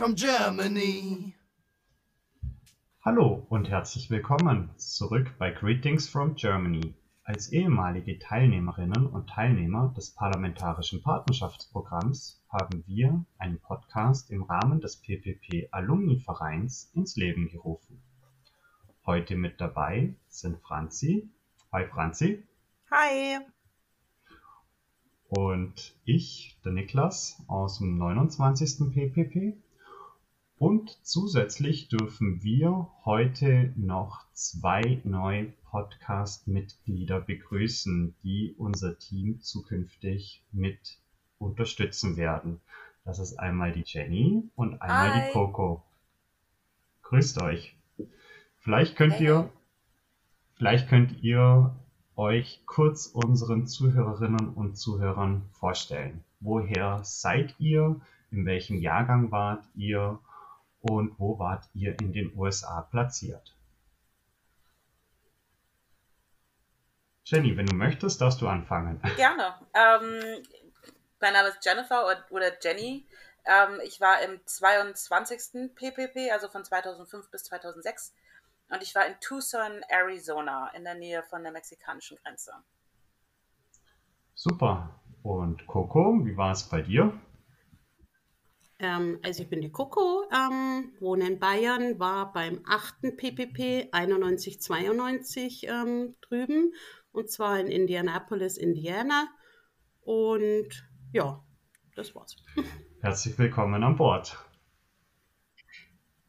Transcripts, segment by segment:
from Germany. Hallo und herzlich willkommen zurück bei Greetings from Germany. Als ehemalige Teilnehmerinnen und Teilnehmer des Parlamentarischen Partnerschaftsprogramms haben wir einen Podcast im Rahmen des PPP Alumni Vereins ins Leben gerufen. Heute mit dabei sind Franzi. Hi Franzi. Hi. Und ich, der Niklas aus dem 29. PPP. Und zusätzlich dürfen wir heute noch zwei neue Podcast-Mitglieder begrüßen, die unser Team zukünftig mit unterstützen werden. Das ist einmal die Jenny und einmal Hi. die Coco. Grüßt euch. Vielleicht könnt Hey. ihr, vielleicht könnt ihr euch kurz unseren Zuhörerinnen und Zuhörern vorstellen. Woher seid ihr? In welchem Jahrgang wart ihr? Und wo wart ihr in den USA platziert? Jenny, wenn du möchtest, darfst du anfangen. Gerne. Ähm, mein Name ist Jennifer oder, Jenny. Ähm, ich war im 22. PPP, also von 2005 bis 2006. Und ich war in Tucson, Arizona, in der Nähe von der mexikanischen Grenze. Super. Und Coco, wie war es bei dir? Ähm, also ich bin die Coco, ähm, wohne in Bayern, war beim 8. PPP 91-92 ähm, drüben und zwar in Indianapolis, Indiana. Und ja, das war's. Herzlich willkommen an Bord.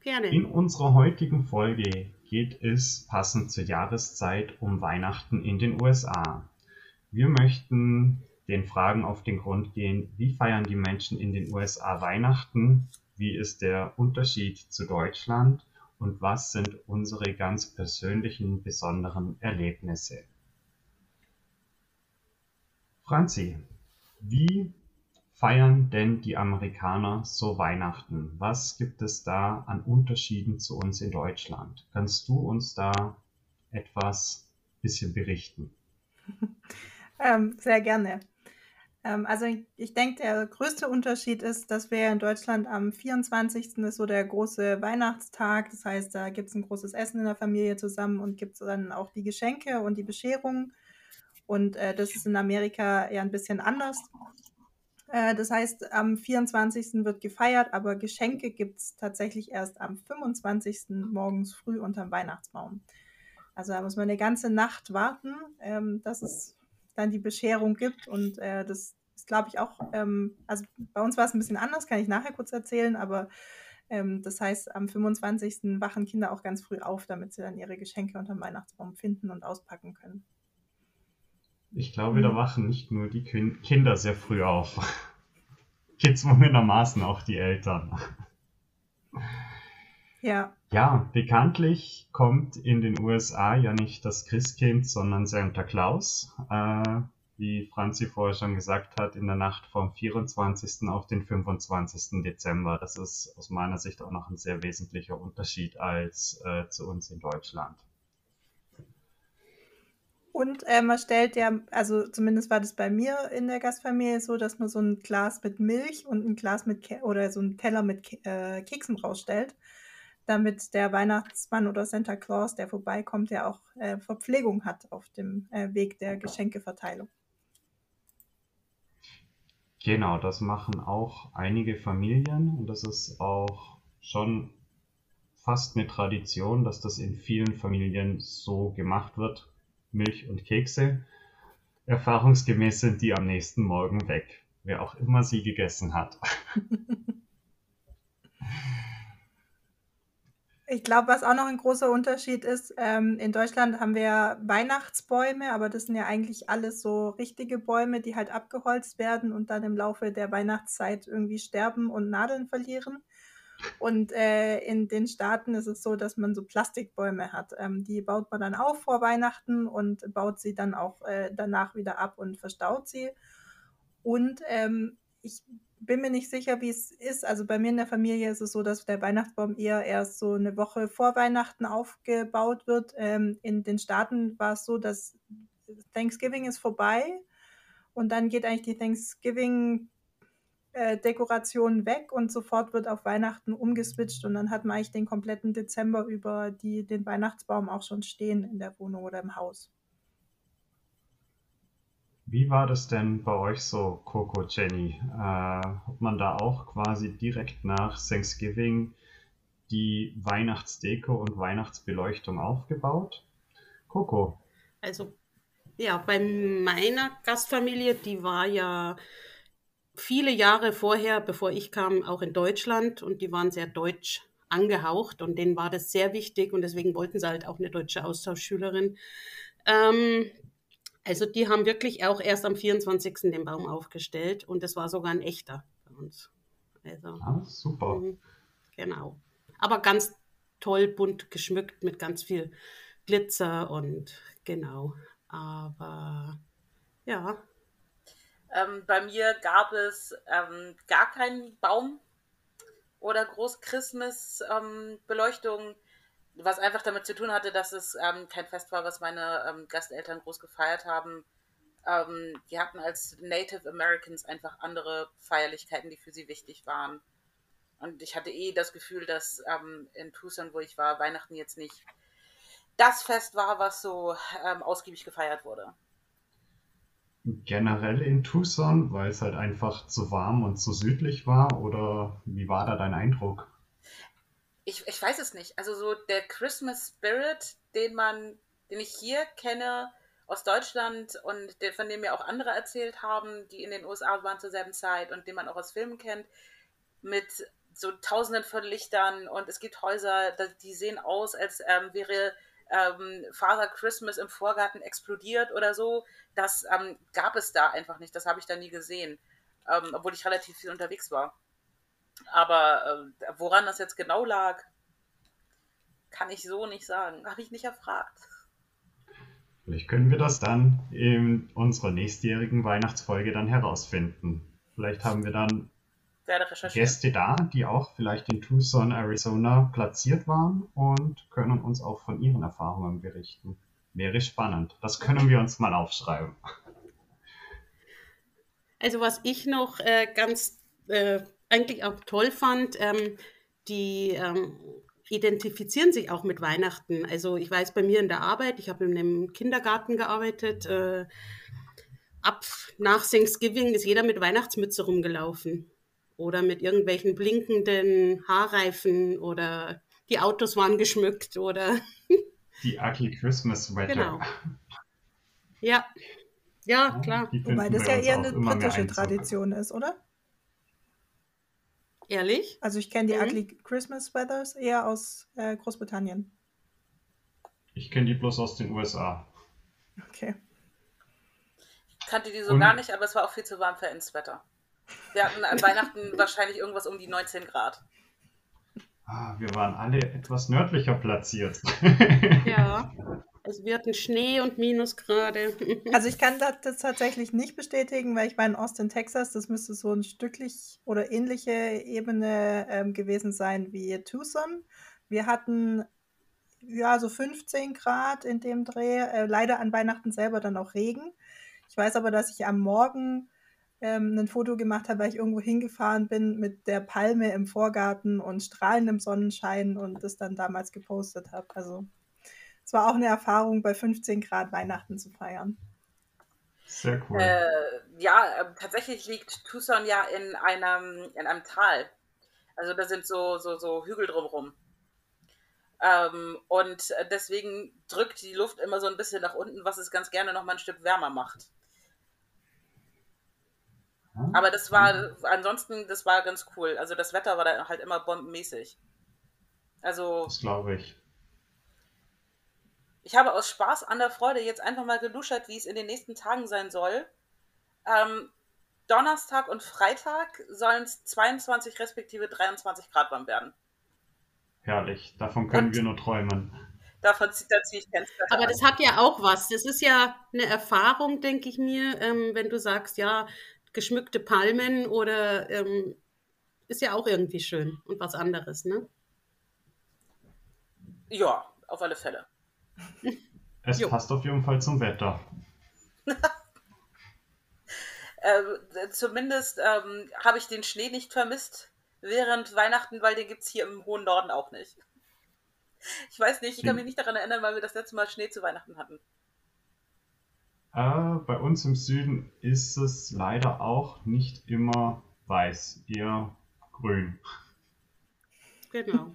Gerne. In unserer heutigen Folge geht es passend zur Jahreszeit um Weihnachten in den USA. Wir möchten den Fragen auf den Grund gehen, wie feiern die Menschen in den USA Weihnachten, wie ist der Unterschied zu Deutschland und was sind unsere ganz persönlichen besonderen Erlebnisse. Franzi, wie feiern denn die Amerikaner so Weihnachten? Was gibt es da an Unterschieden zu uns in Deutschland? Kannst du uns da etwas bisschen berichten? Ähm, sehr gerne. Ähm, also ich, denke, der größte Unterschied ist, dass wir in Deutschland am 24. ist so der große Weihnachtstag. Das heißt, da gibt es ein großes Essen in der Familie zusammen und gibt es dann auch die Geschenke und die Bescherung. Und äh, das ist in Amerika eher ein bisschen anders. Äh, das heißt, am 24. wird gefeiert, aber Geschenke gibt es tatsächlich erst am 25. morgens früh unterm Weihnachtsbaum. Also da muss man eine ganze Nacht warten, ähm, dass es dann die Bescherung gibt. Und äh, das ist, glaube ich, auch, ähm, also bei uns war es ein bisschen anders, kann ich nachher kurz erzählen, aber ähm, das heißt, am 25. wachen Kinder auch ganz früh auf, damit sie dann ihre Geschenke unterm Weihnachtsbaum finden und auspacken können. Ich glaube, da wachen nicht nur die Kin- Kinder sehr früh auf. Gezwungenermaßen auch die Eltern. Ja, Ja, bekanntlich kommt in den USA ja nicht das Christkind, sondern Santa Claus. Äh, wie Franzi vorher schon gesagt hat, in der Nacht vom 24. auf den 25. Dezember. Das ist aus meiner Sicht auch noch ein sehr wesentlicher Unterschied als äh, zu uns in Deutschland. Und äh, man stellt ja, also zumindest war das bei mir in der Gastfamilie so, dass man so ein Glas mit Milch und ein Glas mit Ke oder so einen Teller mit Ke äh, Keksen rausstellt, damit der Weihnachtsmann oder Santa Claus, der vorbeikommt, ja auch äh, Verpflegung hat auf dem äh, Weg der Geschenkeverteilung. Genau, das machen auch einige Familien und das ist auch schon fast eine Tradition, dass das in vielen Familien so gemacht wird. Milch und Kekse. Erfahrungsgemäß sind die am nächsten Morgen weg, wer auch immer sie gegessen hat. Ich glaube, was auch noch ein großer Unterschied ist, ähm, in Deutschland haben wir Weihnachtsbäume, aber das sind ja eigentlich alles so richtige Bäume, die halt abgeholzt werden und dann im Laufe der Weihnachtszeit irgendwie sterben und Nadeln verlieren. Und äh, in den Staaten ist es so, dass man so Plastikbäume hat. Ähm, die baut man dann auf vor Weihnachten und baut sie dann auch äh, danach wieder ab und verstaut sie. Und ähm, ich bin mir nicht sicher, wie es ist. Also bei mir in der Familie ist es so, dass der Weihnachtsbaum eher erst so eine Woche vor Weihnachten aufgebaut wird. Ähm, in den Staaten war es so, dass Thanksgiving ist vorbei und dann geht eigentlich die Thanksgiving äh, Dekoration weg und sofort wird auf Weihnachten umgeswitcht und dann hat man eigentlich den kompletten Dezember über die, den Weihnachtsbaum auch schon stehen in der Wohnung oder im Haus. Wie war das denn bei euch so, Coco, Jenny? Äh, hat man da auch quasi direkt nach Thanksgiving die Weihnachtsdeko und Weihnachtsbeleuchtung aufgebaut? Coco. Also ja, bei meiner Gastfamilie, die war ja viele Jahre vorher, bevor ich kam, auch in Deutschland und die waren sehr deutsch angehaucht und denen war das sehr wichtig und deswegen wollten sie halt auch eine deutsche Austauschschülerin. Ähm, also die haben wirklich auch erst am 24. den Baum aufgestellt und das war sogar ein echter bei uns. Also, ah, super. Mhm, genau. Aber ganz toll bunt geschmückt mit ganz viel Glitzer und genau. Aber ja. Ähm, bei mir gab es ähm, gar keinen Baum oder groß Christmas-Beleuchtung, ähm, was einfach damit zu tun hatte, dass es ähm, kein Fest war, was meine ähm, Gasteltern groß gefeiert haben. Ähm, die hatten als Native Americans einfach andere Feierlichkeiten, die für sie wichtig waren. Und ich hatte eh das Gefühl, dass in Tucson, wo ich war, Weihnachten jetzt nicht das Fest war, was so ähm, ausgiebig gefeiert wurde. Generell in Tucson, weil es halt einfach zu warm und zu südlich war? Oder wie war da dein Eindruck? Ich, ich weiß es nicht. Also so der Christmas Spirit, den man, den ich hier kenne aus Deutschland und der, von dem mir auch andere erzählt haben, die in den USA waren zur selben Zeit und den man auch aus Filmen kennt, mit so tausenden von Lichtern und es gibt Häuser, die sehen aus, als ähm, wäre ähm, Father Christmas im Vorgarten explodiert oder so. Das ähm, gab es da einfach nicht. Das habe ich da nie gesehen, ähm, obwohl ich relativ viel unterwegs war. Aber äh, woran das jetzt genau lag, kann ich so nicht sagen. Habe ich nicht erfragt. Vielleicht können wir das dann in unserer nächstjährigen Weihnachtsfolge dann herausfinden. Vielleicht haben wir dann Gäste da, die auch vielleicht in Tucson, Arizona platziert waren und können uns auch von ihren Erfahrungen berichten. Wäre spannend. Das können wir uns mal aufschreiben. Also was ich noch äh, ganz äh, eigentlich auch toll fand, ähm, die ähm, identifizieren sich auch mit Weihnachten. Also ich weiß bei mir in der Arbeit, ich habe in einem Kindergarten gearbeitet, äh, ab nach Thanksgiving ist jeder mit Weihnachtsmütze rumgelaufen oder mit irgendwelchen blinkenden Haarreifen oder die Autos waren geschmückt oder. Die Ugly Christmas Sweater. Genau. Ja, ja, klar. Wobei das ja eher eine britische Tradition ist, oder? Ehrlich? Also ich kenne die mhm. Ugly Christmas Sweaters eher aus äh, Großbritannien. Ich kenne die bloß aus den USA. Okay. Ich kannte die so Und? gar nicht, aber es war auch viel zu warm für ins Wetter. Wir hatten an Weihnachten wahrscheinlich irgendwas um die 19 Grad. Ah, wir waren alle etwas nördlicher platziert. Ja. Also wir hatten Schnee und Minusgrade. Also ich kann das tatsächlich nicht bestätigen, weil ich war in Austin, Texas. Das müsste so ein stücklich oder ähnliche Ebene ähm, gewesen sein wie Tucson. Wir hatten ja so 15 Grad in dem Dreh. Äh, leider an Weihnachten selber dann auch Regen. Ich weiß aber, dass ich am Morgen ähm, ein Foto gemacht habe, weil ich irgendwo hingefahren bin mit der Palme im Vorgarten und strahlendem Sonnenschein und das dann damals gepostet habe. Also es war auch eine Erfahrung, bei 15 Grad Weihnachten zu feiern. Sehr cool. Äh, ja, äh, tatsächlich liegt Tucson ja in einem, in einem Tal. Also da sind so, so, so Hügel drumherum. Ähm, und deswegen drückt die Luft immer so ein bisschen nach unten, was es ganz gerne noch mal ein Stück wärmer macht. Aber das war, ansonsten, das war ganz cool. Also das Wetter war da halt immer bombenmäßig. Also. Das glaube ich. Ich habe aus Spaß an der Freude jetzt einfach mal geluschert, wie es in den nächsten Tagen sein soll. Ähm, Donnerstag und Freitag sollen es 22 respektive 23 Grad warm werden. Herrlich, davon können und wir nur träumen. Davon zieht da ziehe ich Fenster. Aber das hat ja auch was. Das ist ja eine Erfahrung, denke ich mir, ähm, wenn du sagst, ja, geschmückte Palmen oder ähm, ist ja auch irgendwie schön und was anderes, ne? Ja, auf alle Fälle. Es jo. passt auf jeden Fall zum Wetter. äh, zumindest ähm, habe ich den Schnee nicht vermisst während Weihnachten, weil den gibt es hier im hohen Norden auch nicht. Ich weiß nicht, ich kann mich nicht daran erinnern, weil wir das letzte Mal Schnee zu Weihnachten hatten. Äh, bei uns im Süden ist es leider auch nicht immer weiß, eher grün. Genau.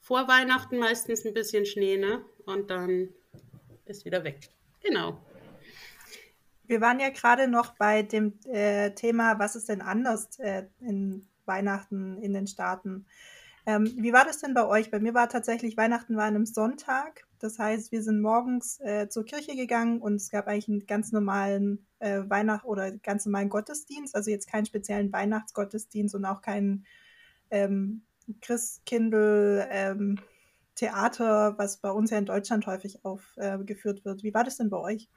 Vor Weihnachten meistens ein bisschen Schnee, ne? Und dann ist wieder weg. Genau. Wir waren ja gerade noch bei dem äh, Thema, was ist denn anders äh, in Weihnachten in den Staaten? Ähm, wie war das denn bei euch? Bei mir war tatsächlich Weihnachten war an einem Sonntag. Das heißt, wir sind morgens äh, zur Kirche gegangen und es gab eigentlich einen ganz normalen äh, Weihnacht oder ganz normalen Gottesdienst. Also jetzt keinen speziellen Weihnachtsgottesdienst und auch keinen ähm, Christkindl ähm, Theater, was bei uns ja in Deutschland häufig aufgeführt äh, wird. Wie war das denn bei euch?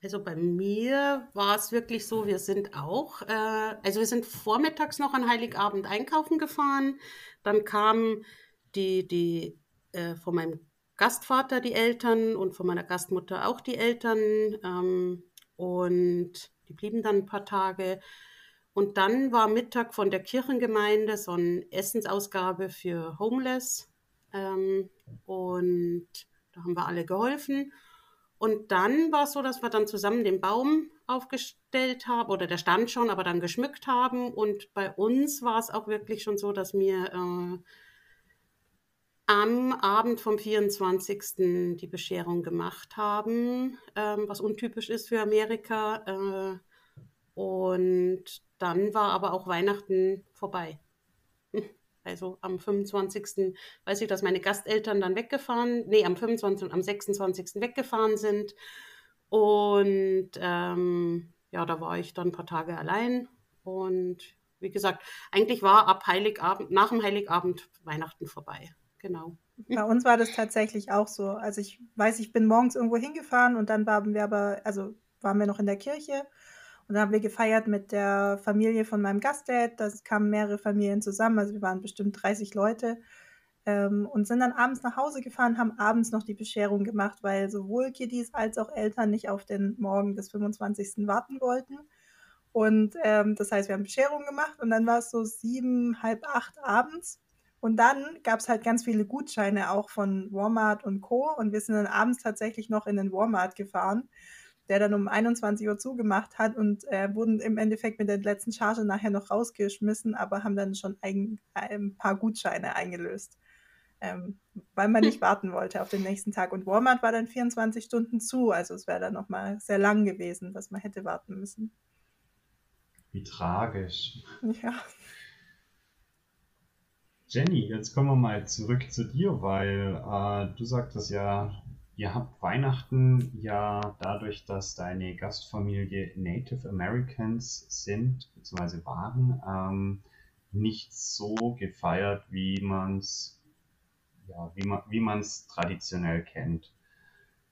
Also bei mir war es wirklich so, wir sind auch, äh, also wir sind vormittags noch an Heiligabend einkaufen gefahren. Dann kamen die, die äh, von meinem Gastvater die Eltern und von meiner Gastmutter auch die Eltern. Ähm, und die blieben dann ein paar Tage. Und dann war Mittag von der Kirchengemeinde so eine Essensausgabe für Homeless. Ähm, und da haben wir alle geholfen. Und dann war es so, dass wir dann zusammen den Baum aufgestellt haben, oder der stand schon, aber dann geschmückt haben. Und bei uns war es auch wirklich schon so, dass wir äh, am Abend vom 24. die Bescherung gemacht haben, äh, was untypisch ist für Amerika. Äh, und dann war aber auch Weihnachten vorbei. Also am 25. weiß ich, dass meine Gasteltern dann weggefahren, nee, am 25. und am 26. weggefahren sind. Und ähm, ja, da war ich dann ein paar Tage allein. Und wie gesagt, eigentlich war ab Heiligabend, nach dem Heiligabend Weihnachten vorbei. Genau. Bei uns war das tatsächlich auch so. Also ich weiß, ich bin morgens irgendwo hingefahren und dann waren wir aber, also waren wir noch in der Kirche und dann haben wir gefeiert mit der Familie von meinem Gastdad. Da kamen mehrere Familien zusammen, also wir waren bestimmt 30 Leute. Ähm, und sind dann abends nach Hause gefahren, haben abends noch die Bescherung gemacht, weil sowohl Kiddies als auch Eltern nicht auf den Morgen des 25. warten wollten. Und ähm, das heißt, wir haben Bescherung gemacht und dann war es so sieben, halb acht abends. Und dann gab es halt ganz viele Gutscheine auch von Walmart und Co. Und wir sind dann abends tatsächlich noch in den Walmart gefahren der dann um 21 Uhr zugemacht hat und äh, wurden im Endeffekt mit der letzten Charge nachher noch rausgeschmissen, aber haben dann schon ein, ein paar Gutscheine eingelöst, ähm, weil man nicht warten wollte auf den nächsten Tag. Und Walmart war dann 24 Stunden zu, also es wäre dann nochmal sehr lang gewesen, dass man hätte warten müssen. Wie tragisch. Ja. Jenny, jetzt kommen wir mal zurück zu dir, weil äh, du sagtest ja, Ihr habt Weihnachten ja dadurch, dass deine Gastfamilie Native Americans sind, beziehungsweise waren, ähm, nicht so gefeiert, wie man es ja, wie man, wie traditionell kennt.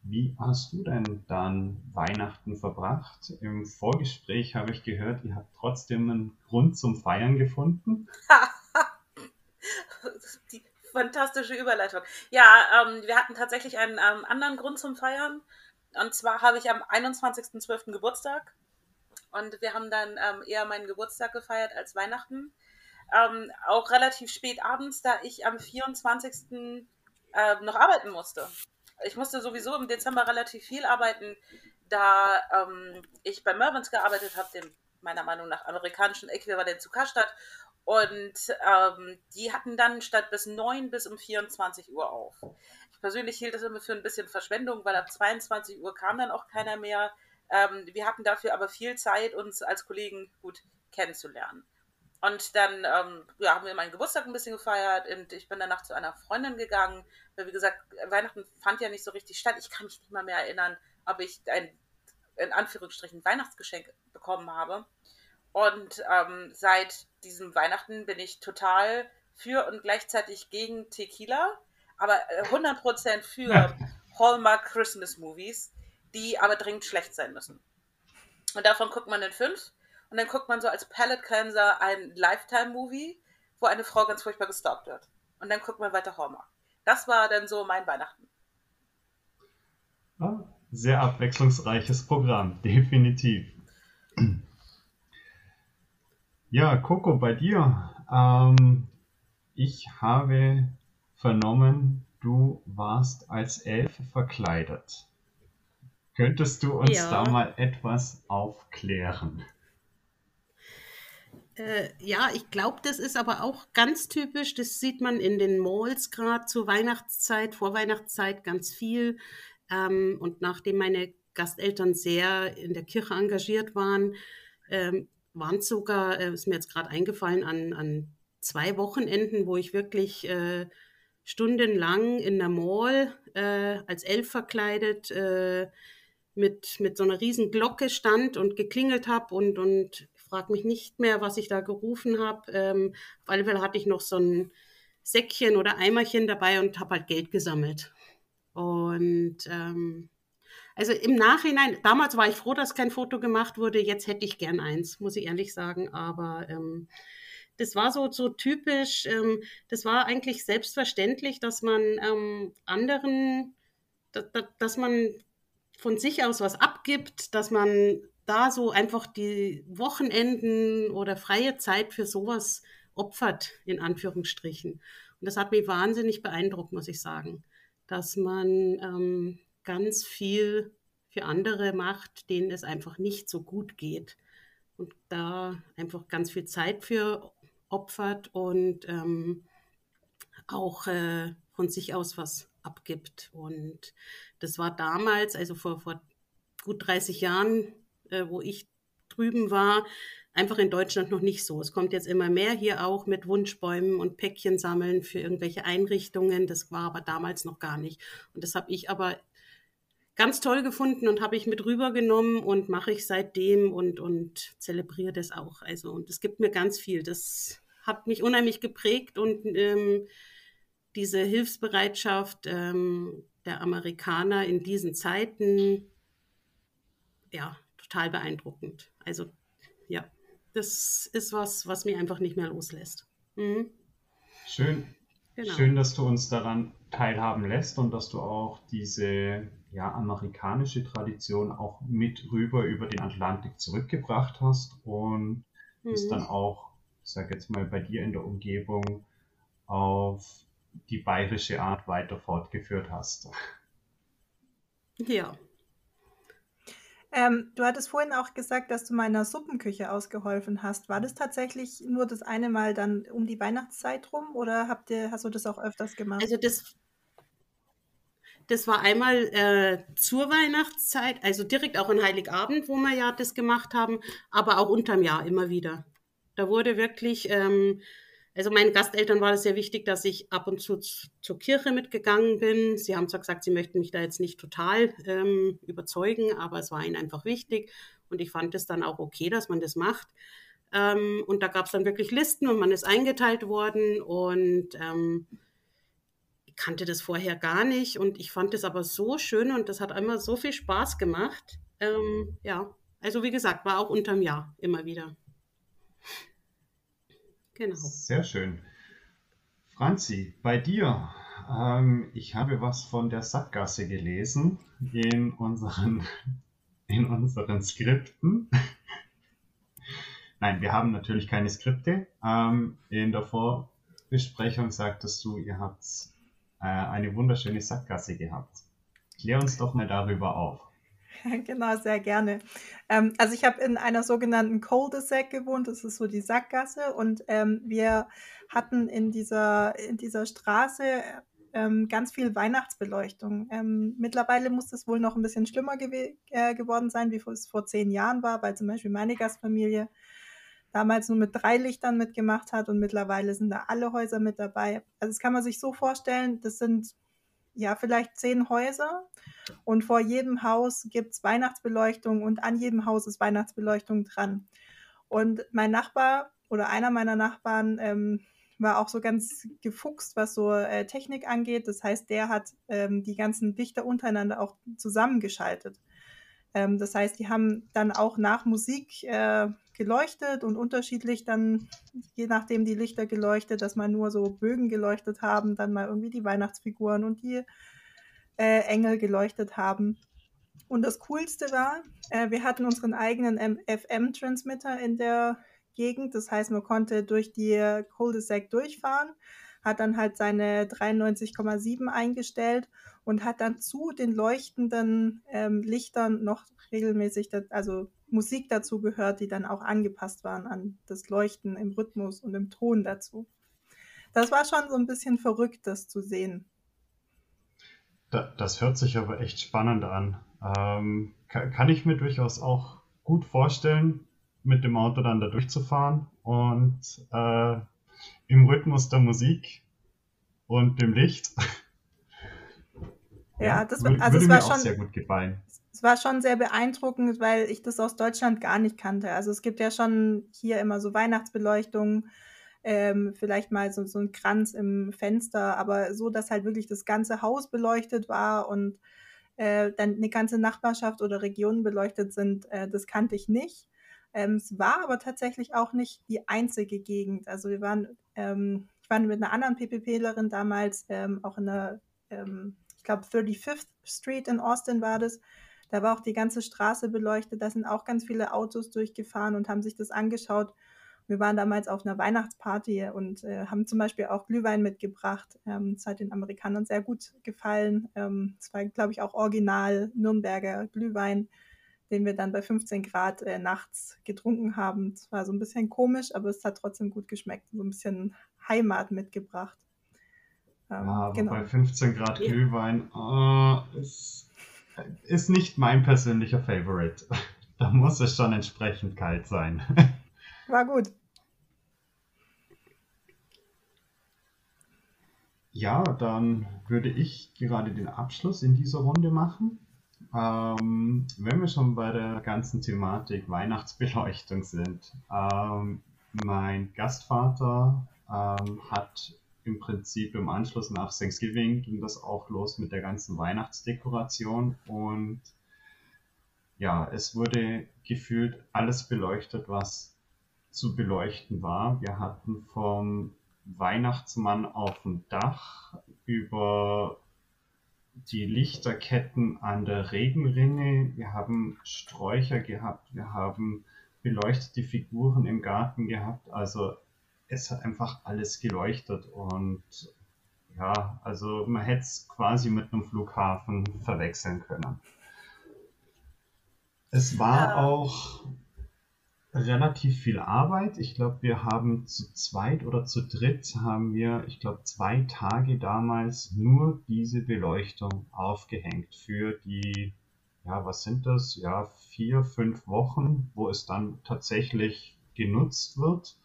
Wie hast du denn dann Weihnachten verbracht? Im Vorgespräch habe ich gehört, ihr habt trotzdem einen Grund zum Feiern gefunden. Die fantastische Überleitung. Ja, ähm, wir hatten tatsächlich einen ähm, anderen Grund zum Feiern. Und zwar habe ich am 21.12. Geburtstag. Und wir haben dann ähm, eher meinen Geburtstag gefeiert als Weihnachten. Ähm, auch relativ spät abends, da ich am 24. Äh, noch arbeiten musste. Ich musste sowieso im Dezember relativ viel arbeiten, da ähm, ich bei Mervyn's gearbeitet habe, dem meiner Meinung nach amerikanischen Äquivalent zu Karstadt. Und ähm, die hatten dann statt bis 9 bis um 24 Uhr auf. Ich persönlich hielt das immer für ein bisschen Verschwendung, weil ab 22 Uhr kam dann auch keiner mehr. Ähm, wir hatten dafür aber viel Zeit, uns als Kollegen gut kennenzulernen. Und dann ähm, ja, haben wir meinen Geburtstag ein bisschen gefeiert und ich bin danach zu einer Freundin gegangen. Weil, wie gesagt, Weihnachten fand ja nicht so richtig statt. Ich kann mich nicht mal mehr erinnern, ob ich ein, in Anführungsstrichen, Weihnachtsgeschenk bekommen habe. Und ähm, seit diesem Weihnachten bin ich total für und gleichzeitig gegen Tequila, aber 100% äh, für Hallmark Christmas Movies, die aber dringend schlecht sein müssen. Und davon guckt man dann fünf und dann guckt man so als Palette Cleanser ein Lifetime-Movie, wo eine Frau ganz furchtbar gestalkt wird. Und dann guckt man weiter Hallmark. Das war dann so mein Weihnachten. Sehr abwechslungsreiches Programm, definitiv. Ja, Coco, bei dir. Ähm, ich habe vernommen, du warst als Elfe verkleidet. Könntest du uns Ja. da mal etwas aufklären? Äh, ja, ich glaube, das ist aber auch ganz typisch. Das sieht man in den Malls gerade zur Weihnachtszeit, vor Weihnachtszeit ganz viel. Ähm, und nachdem meine Gasteltern sehr in der Kirche engagiert waren, ähm, waren es sogar, äh, ist mir jetzt gerade eingefallen, an, an zwei Wochenenden, wo ich wirklich äh, stundenlang in der Mall äh, als Elf verkleidet äh, mit, mit so einer riesen Glocke stand und geklingelt habe und, und frage mich nicht mehr, was ich da gerufen habe. Ähm, auf alle Fälle hatte ich noch so ein Säckchen oder Eimerchen dabei und habe halt Geld gesammelt. Und ähm, also im Nachhinein, damals war ich froh, dass kein Foto gemacht wurde, jetzt hätte ich gern eins, muss ich ehrlich sagen. Aber ähm, das war so, so typisch, ähm, das war eigentlich selbstverständlich, dass man ähm, anderen, da, da, dass man von sich aus was abgibt, dass man da so einfach die Wochenenden oder freie Zeit für sowas opfert, in Anführungsstrichen. Und das hat mich wahnsinnig beeindruckt, muss ich sagen, dass man ähm, ganz viel für andere macht, denen es einfach nicht so gut geht. Und da einfach ganz viel Zeit für opfert und ähm, auch äh, von sich aus was abgibt. Und das war damals, also vor, vor gut 30 Jahren, äh, wo ich drüben war, einfach in Deutschland noch nicht so. Es kommt jetzt immer mehr hier auch mit Wunschbäumen und Päckchen sammeln für irgendwelche Einrichtungen. Das war aber damals noch gar nicht. Und das habe ich aber ganz toll gefunden und habe ich mit rübergenommen und mache ich seitdem und, und zelebriere das auch. Also, und es gibt mir ganz viel. Das hat mich unheimlich geprägt und ähm, diese Hilfsbereitschaft ähm, der Amerikaner in diesen Zeiten, ja, total beeindruckend. Also, ja, das ist was, was mich einfach nicht mehr loslässt. Mhm. Schön, Genau. schön, dass du uns daran teilhaben lässt und dass du auch diese ja, amerikanische Tradition auch mit rüber über den Atlantik zurückgebracht hast und es Mhm. dann auch, ich sag jetzt mal, bei dir in der Umgebung auf die bayerische Art weiter fortgeführt hast. Ja, Ähm, du hattest vorhin auch gesagt, dass du meiner Suppenküche ausgeholfen hast. War das tatsächlich nur das eine Mal dann um die Weihnachtszeit rum oder habt ihr, hast du das auch öfters gemacht? also das, das war einmal äh, zur Weihnachtszeit, also direkt auch an Heiligabend, wo wir ja das gemacht haben, aber auch unterm Jahr immer wieder. Da wurde wirklich, ähm, also meinen Gasteltern war es sehr wichtig, dass ich ab und zu zur Kirche mitgegangen bin. Sie haben zwar gesagt, sie möchten mich da jetzt nicht total ähm, überzeugen, aber es war ihnen einfach wichtig und ich fand es dann auch okay, dass man das macht. Ähm, und da gab es dann wirklich Listen und man ist eingeteilt worden und ähm, kannte das vorher gar nicht und ich fand es aber so schön und das hat immer so viel Spaß gemacht. Ähm, ja, also wie gesagt, war auch unterm Jahr immer wieder. Genau. Sehr schön. Franzi, bei dir. Ähm, ich habe was von der Sackgasse gelesen in unseren, in unseren Skripten. Nein, wir haben natürlich keine Skripte. Ähm, in der Vorbesprechung sagtest du, ihr habt äh, eine wunderschöne Sackgasse gehabt. Klär uns doch mal darüber auf. Genau, sehr gerne. Ähm, also ich habe in einer sogenannten Cul-de-sac gewohnt, das ist so die Sackgasse und ähm, wir hatten in dieser, in dieser Straße ähm, ganz viel Weihnachtsbeleuchtung. Ähm, mittlerweile muss das wohl noch ein bisschen schlimmer gewe- äh, geworden sein, wie es vor zehn Jahren war, weil zum Beispiel meine Gastfamilie damals nur mit drei Lichtern mitgemacht hat und mittlerweile sind da alle Häuser mit dabei. Also das kann man sich so vorstellen, das sind ja vielleicht zehn Häuser und vor jedem Haus gibt es Weihnachtsbeleuchtung und an jedem Haus ist Weihnachtsbeleuchtung dran. Und mein Nachbar oder einer meiner Nachbarn ähm, war auch so ganz gefuchst, was so äh, Technik angeht. Das heißt, der hat ähm, die ganzen Lichter untereinander auch zusammengeschaltet. Ähm, das heißt, die haben dann auch nach Musik äh, geleuchtet und unterschiedlich dann, je nachdem die Lichter geleuchtet, dass man nur so Bögen geleuchtet haben, dann mal irgendwie die Weihnachtsfiguren und die äh, Engel geleuchtet haben. Und das Coolste war, äh, wir hatten unseren eigenen FM-Transmitter in der Gegend. Das heißt, man konnte durch die Cul-de-sac durchfahren, hat dann halt seine 93,7 eingestellt und hat dann zu den leuchtenden ähm, Lichtern noch regelmäßig, also Musik dazu gehört, die dann auch angepasst waren an das Leuchten im Rhythmus und im Ton dazu. Das war schon so ein bisschen verrückt, das zu sehen. das hört sich aber echt spannend an. Ähm, kann, kann ich mir durchaus auch gut vorstellen, mit dem Auto dann da durchzufahren und äh, im Rhythmus der Musik und dem Licht. Ja, das, also würde es war mir schon auch sehr gut gefallen. Es war schon sehr beeindruckend, weil ich das aus Deutschland gar nicht kannte. Also es gibt ja schon hier immer so Weihnachtsbeleuchtung, ähm, vielleicht mal so, so ein Kranz im Fenster, aber so, dass halt wirklich das ganze Haus beleuchtet war und äh, dann eine ganze Nachbarschaft oder Region beleuchtet sind, äh, das kannte ich nicht. Ähm, es war aber tatsächlich auch nicht die einzige Gegend. Also wir waren, ähm, ich war mit einer anderen PPPlerin damals ähm, auch in der, ähm, ich glaube 35th Street in Austin war das. Da war auch die ganze Straße beleuchtet. Da sind auch ganz viele Autos durchgefahren und haben sich das angeschaut. Wir waren damals auf einer Weihnachtsparty und äh, haben zum Beispiel auch Glühwein mitgebracht. Ähm, das hat den Amerikanern sehr gut gefallen. Ähm, es war, glaube ich, auch original Nürnberger Glühwein, den wir dann bei 15 Grad äh, nachts getrunken haben. Es war so ein bisschen komisch, aber es hat trotzdem gut geschmeckt. So ein bisschen Heimat mitgebracht. Ähm, ja, aber genau. bei 15 Grad Glühwein äh, ist ist nicht mein persönlicher Favorite. Da muss es schon entsprechend kalt sein. War gut. Ja, dann würde ich gerade den Abschluss in dieser Runde machen. Ähm, wenn wir schon bei der ganzen Thematik Weihnachtsbeleuchtung sind. Ähm, mein Gastvater ähm, hat im Prinzip im Anschluss nach Thanksgiving ging das auch los mit der ganzen Weihnachtsdekoration. Und ja, es wurde gefühlt alles beleuchtet, was zu beleuchten war. Wir hatten vom Weihnachtsmann auf dem Dach über die Lichterketten an der Regenrinne, wir haben Sträucher gehabt, wir haben beleuchtete Figuren im Garten gehabt, also es hat einfach alles geleuchtet und ja, also man hätte es quasi mit einem Flughafen verwechseln können. Es war ja. auch relativ viel Arbeit. Ich glaube, wir haben zu zweit oder zu dritt haben wir, ich glaube, zwei Tage damals nur diese Beleuchtung aufgehängt für die, ja, was sind das? Ja, vier, fünf Wochen, wo es dann tatsächlich genutzt wird.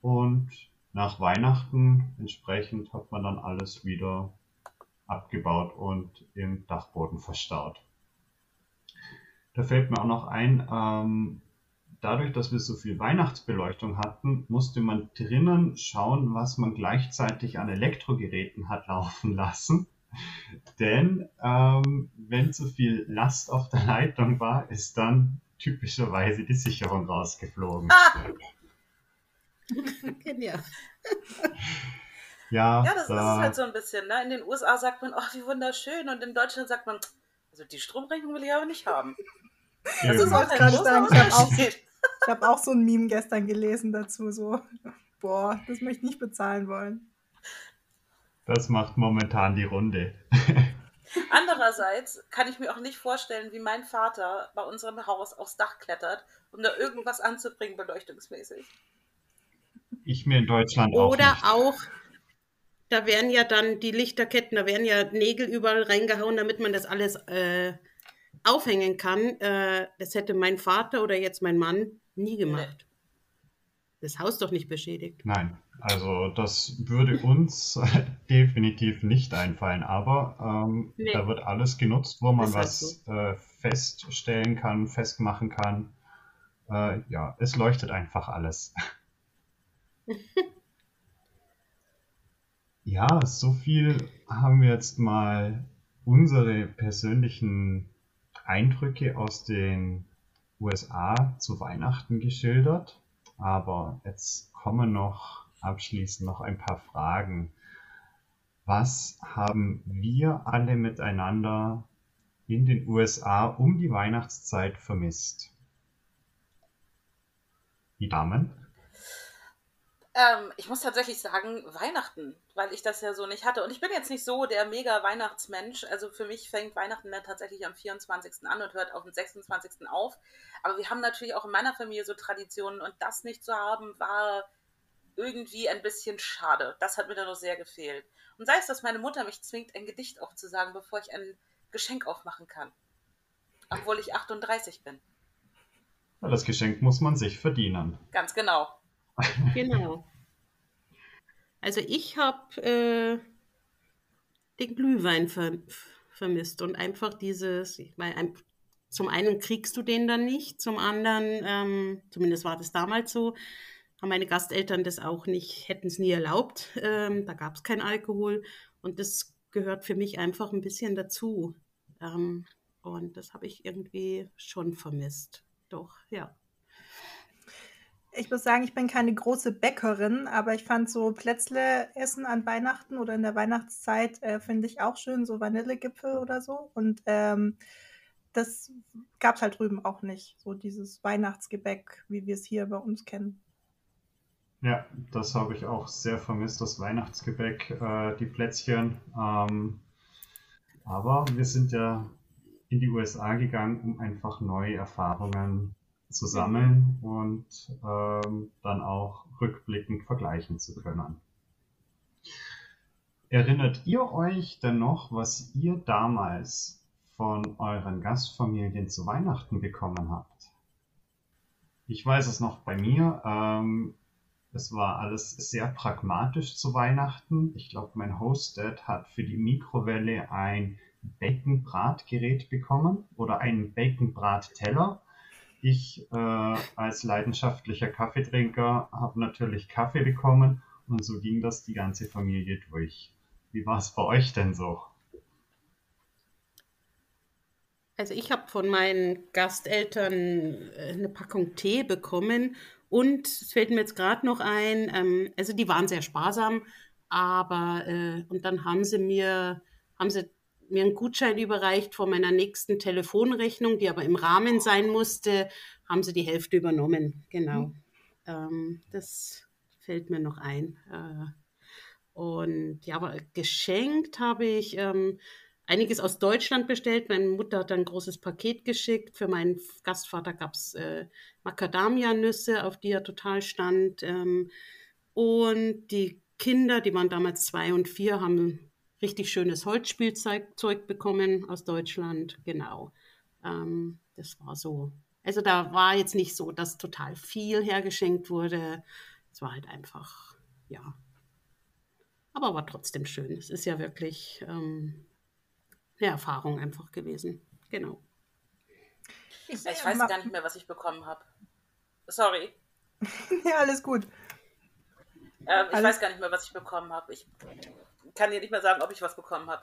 Und nach Weihnachten entsprechend hat man dann alles wieder abgebaut und im Dachboden verstaut. Da fällt mir auch noch ein, ähm, dadurch, dass wir so viel Weihnachtsbeleuchtung hatten, musste man drinnen schauen, was man gleichzeitig an Elektrogeräten hat laufen lassen. Denn ähm, wenn zu viel Last auf der Leitung war, ist dann typischerweise die Sicherung rausgeflogen. Ah! Genial. Ja, ja, das da... ist halt so ein bisschen. Ne? In den USA sagt man, ach, wie wunderschön. Und in Deutschland sagt man, also die Stromrechnung will ich aber nicht haben. Das ist auch ein sagen, ich habe auch, hab auch so ein Meme gestern gelesen dazu. So, boah, das möchte ich nicht bezahlen wollen. Das macht momentan die Runde. Andererseits kann ich mir auch nicht vorstellen, wie mein Vater bei unserem Haus aufs Dach klettert, um da irgendwas anzubringen, beleuchtungsmäßig ich mir in Deutschland auch. Oder nicht. auch, da werden ja dann die Lichterketten, da werden ja Nägel überall reingehauen, damit man das alles äh, aufhängen kann. Äh, das hätte mein Vater oder jetzt mein Mann nie gemacht. Das Haus doch nicht beschädigt. Nein, also das würde uns definitiv nicht einfallen, aber ähm, nee. da wird alles genutzt, wo man halt was so. äh, feststellen kann, festmachen kann. Äh, ja, es leuchtet einfach alles. ja, so viel haben wir jetzt mal unsere persönlichen Eindrücke aus den USA zu Weihnachten geschildert. Aber jetzt kommen noch abschließend noch ein paar Fragen. Was haben wir alle miteinander in den USA um die Weihnachtszeit vermisst? Die Damen? Ähm, ich muss tatsächlich sagen, Weihnachten, weil ich das ja so nicht hatte. Und ich bin jetzt nicht so der mega Weihnachtsmensch. Also für mich fängt Weihnachten dann tatsächlich am 24. an und hört auf dem 26. auf. Aber wir haben natürlich auch in meiner Familie so Traditionen und das nicht zu haben, war irgendwie ein bisschen schade. Das hat mir dann noch sehr gefehlt. Und sei es, dass meine Mutter mich zwingt, ein Gedicht aufzusagen, bevor ich ein Geschenk aufmachen kann. Obwohl ich 38 bin. Das Geschenk muss man sich verdienen. Ganz genau. Genau. Also ich habe äh, den Glühwein ver vermisst und einfach dieses, ich meine, zum einen kriegst du den dann nicht, zum anderen, ähm, zumindest war das damals so, haben meine Gasteltern das auch nicht, hätten es nie erlaubt. Ähm, da gab es kein Alkohol und das gehört für mich einfach ein bisschen dazu. Ähm, und das habe ich irgendwie schon vermisst. Doch, ja. Ich muss sagen, ich bin keine große Bäckerin, aber ich fand so Plätzle-Essen an Weihnachten oder in der Weihnachtszeit äh, finde ich auch schön, so Vanillegipfel oder so. Und ähm, das gab es halt drüben auch nicht, so dieses Weihnachtsgebäck, wie wir es hier bei uns kennen. Ja, das habe ich auch sehr vermisst, das Weihnachtsgebäck, äh, die Plätzchen. Ähm, aber wir sind ja in die USA gegangen, um einfach neue Erfahrungen zu sammeln und ähm, dann auch rückblickend vergleichen zu können. Erinnert ihr euch denn noch, was ihr damals von euren Gastfamilien zu Weihnachten bekommen habt? Ich weiß es noch bei mir. Ähm, es war alles sehr pragmatisch zu Weihnachten. Ich glaube, mein Hostdad hat für die Mikrowelle ein Bacon-Bratgerät bekommen oder einen Bacon-Bratteller ich äh, als leidenschaftlicher Kaffeetrinker habe natürlich Kaffee bekommen und so ging das die ganze Familie durch. Wie war es bei euch denn so? Also ich habe von meinen Gasteltern äh, eine Packung Tee bekommen und es fällt mir jetzt gerade noch ein, ähm, also die waren sehr sparsam, aber äh, und dann haben sie mir, haben sie mir einen Gutschein überreicht vor meiner nächsten Telefonrechnung, die aber im Rahmen sein musste, haben sie die Hälfte übernommen. Genau. Mhm. Ähm, das fällt mir noch ein. Äh, und ja, aber geschenkt habe ich ähm, einiges aus Deutschland bestellt. Meine Mutter hat ein großes Paket geschickt. Für meinen Gastvater gab es äh, Macadamia-Nüsse, auf die er total stand. Ähm, und die Kinder, die waren damals zwei und vier, haben richtig schönes Holzspielzeug bekommen aus Deutschland. Genau. Ähm, das war so. Also da war jetzt nicht so, dass total viel hergeschenkt wurde. Es war halt einfach, ja. Aber war trotzdem schön. Es ist ja wirklich ähm, eine Erfahrung einfach gewesen. Genau. Ich, ich weiß gar nicht mehr, was ich bekommen habe. Sorry. ja, alles gut. Ähm, ich alles... weiß gar nicht mehr, was ich bekommen habe. Ich kann dir nicht mehr sagen, ob ich was bekommen habe.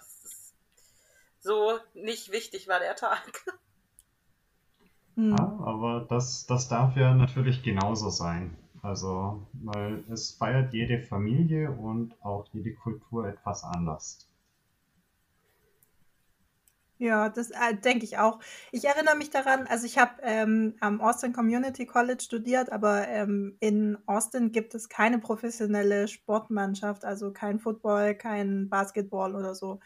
So nicht wichtig war der Tag. Hm. Ja, aber das, das darf ja natürlich genauso sein. Also, weil es feiert jede Familie und auch jede Kultur etwas anders. Ja, das äh, denke ich auch. Ich erinnere mich daran, also ich habe ähm, am Austin Community College studiert, aber ähm, in Austin gibt es keine professionelle Sportmannschaft, also kein Football, kein Basketball oder so.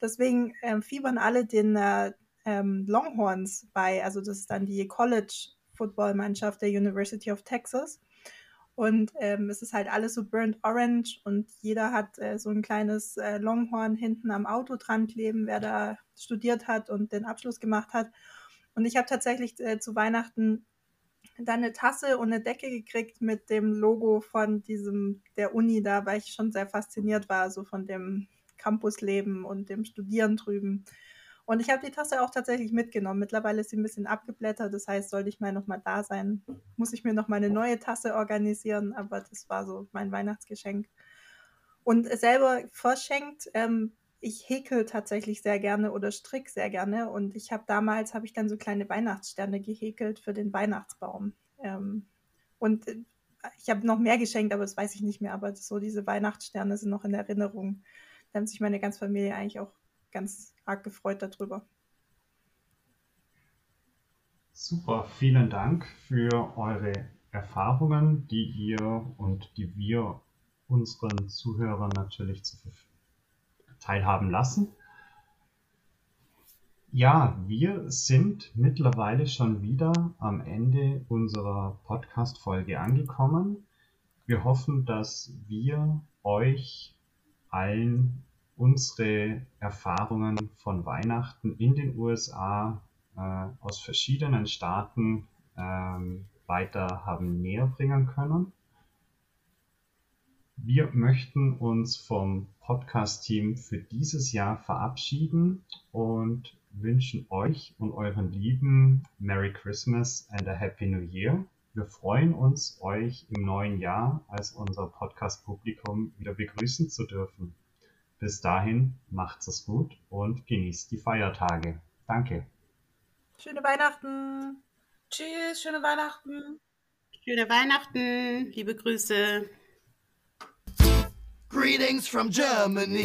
Deswegen ähm, fiebern alle den äh, ähm, Longhorns bei, also das ist dann die College Football-Mannschaft der University of Texas. Und ähm, es ist halt alles so burnt orange und jeder hat äh, so ein kleines äh, Longhorn hinten am Auto dran kleben, wer da studiert hat und den Abschluss gemacht hat. Und ich habe tatsächlich äh, zu Weihnachten dann eine Tasse und eine Decke gekriegt mit dem Logo von diesem der Uni da, weil ich schon sehr fasziniert war, so von dem Campusleben und dem Studieren drüben. Und ich habe die Tasse auch tatsächlich mitgenommen. Mittlerweile ist sie ein bisschen abgeblättert. Das heißt, sollte ich mal nochmal da sein, muss ich mir noch mal eine neue Tasse organisieren. Aber das war so mein Weihnachtsgeschenk. Und selber verschenkt, ähm, ich häkel tatsächlich sehr gerne oder strick sehr gerne. Und ich habe damals, habe ich dann so kleine Weihnachtssterne gehäkelt für den Weihnachtsbaum. Ähm, und äh, ich habe noch mehr geschenkt, aber das weiß ich nicht mehr. Aber so diese Weihnachtssterne sind noch in Erinnerung. Da haben sich meine ganze Familie eigentlich auch ganz arg gefreut darüber. Super, vielen Dank für eure Erfahrungen, die ihr und die wir unseren Zuhörern natürlich teilhaben lassen. Ja, wir sind mittlerweile schon wieder am Ende unserer Podcast-Folge angekommen. Wir hoffen, dass wir euch allen unsere Erfahrungen von Weihnachten in den USA äh, aus verschiedenen Staaten ähm, weiter haben näher bringen können. Wir möchten uns vom Podcast-Team für dieses Jahr verabschieden und wünschen euch und euren Lieben Merry Christmas and a Happy New Year. Wir freuen uns, euch im neuen Jahr als unser Podcast-Publikum wieder begrüßen zu dürfen. Bis dahin macht's es gut und genießt die Feiertage. Danke. Schöne Weihnachten. Tschüss, schöne Weihnachten. Schöne Weihnachten, liebe Grüße. Greetings from Germany.